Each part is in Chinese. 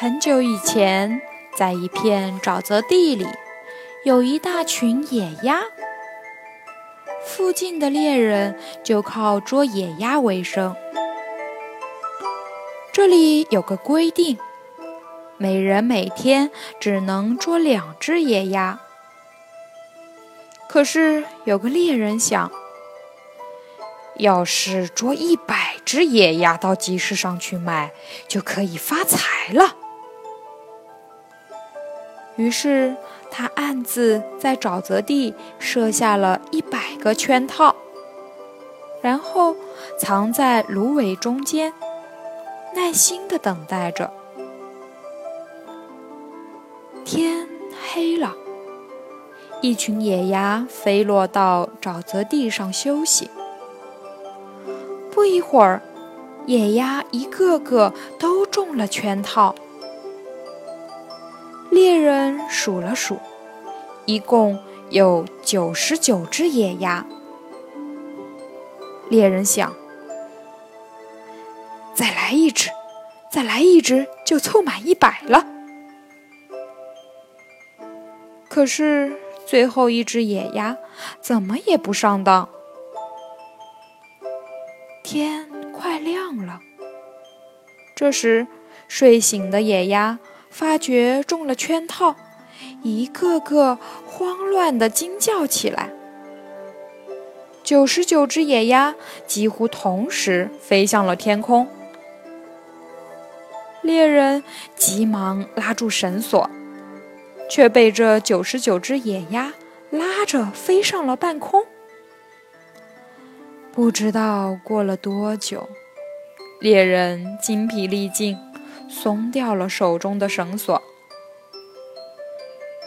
很久以前，在一片沼泽地里，有一大群野鸭。附近的猎人就靠捉野鸭为生。这里有个规定，每人每天只能捉两只野鸭。可是有个猎人想，要是捉一百只野鸭到集市上去卖，就可以发财了。于是，他暗自在沼泽地设下了一百个圈套，然后藏在芦苇中间，耐心地等待着。天黑了，一群野鸭飞落到沼泽地上休息。不一会儿，野鸭一个个都中了圈套。猎人数了数，一共有九十九只野鸭。猎人想：再来一只，再来一只，就凑满一百了。可是最后一只野鸭怎么也不上当。天快亮了，这时睡醒的野鸭。发觉中了圈套，一个个慌乱地惊叫起来。九十九只野鸭几乎同时飞向了天空。猎人急忙拉住绳索，却被这九十九只野鸭拉着飞上了半空。不知道过了多久，猎人精疲力尽。松掉了手中的绳索，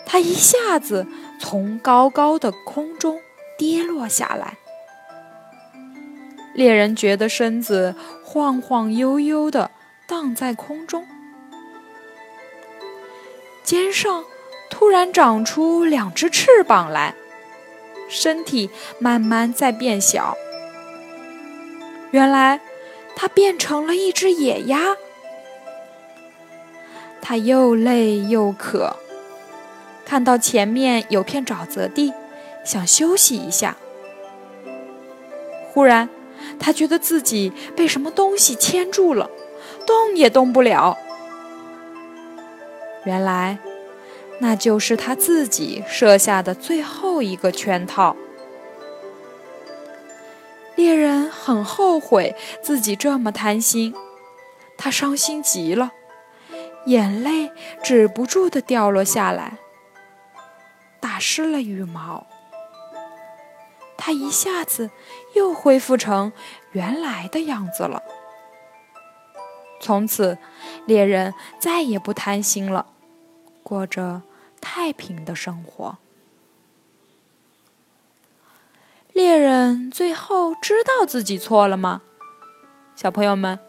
他一下子从高高的空中跌落下来。猎人觉得身子晃晃悠悠的荡在空中，肩上突然长出两只翅膀来，身体慢慢在变小。原来，他变成了一只野鸭。他又累又渴，看到前面有片沼泽地，想休息一下。忽然，他觉得自己被什么东西牵住了，动也动不了。原来，那就是他自己设下的最后一个圈套。猎人很后悔自己这么贪心，他伤心极了。眼泪止不住的掉落下来，打湿了羽毛。他一下子又恢复成原来的样子了。从此，猎人再也不贪心了，过着太平的生活。猎人最后知道自己错了吗？小朋友们，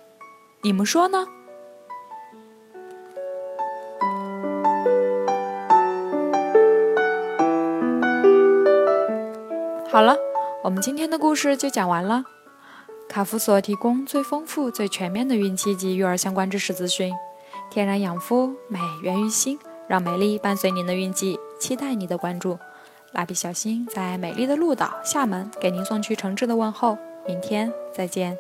你们说呢？好了，我们今天的故事就讲完了。卡夫所提供最丰富、最全面的孕期及育儿相关知识资讯。天然养肤，美源于心，让美丽伴随您的孕期，期待你的关注。蜡笔小新在美丽的鹭岛厦门给您送去诚挚的问候，明天再见。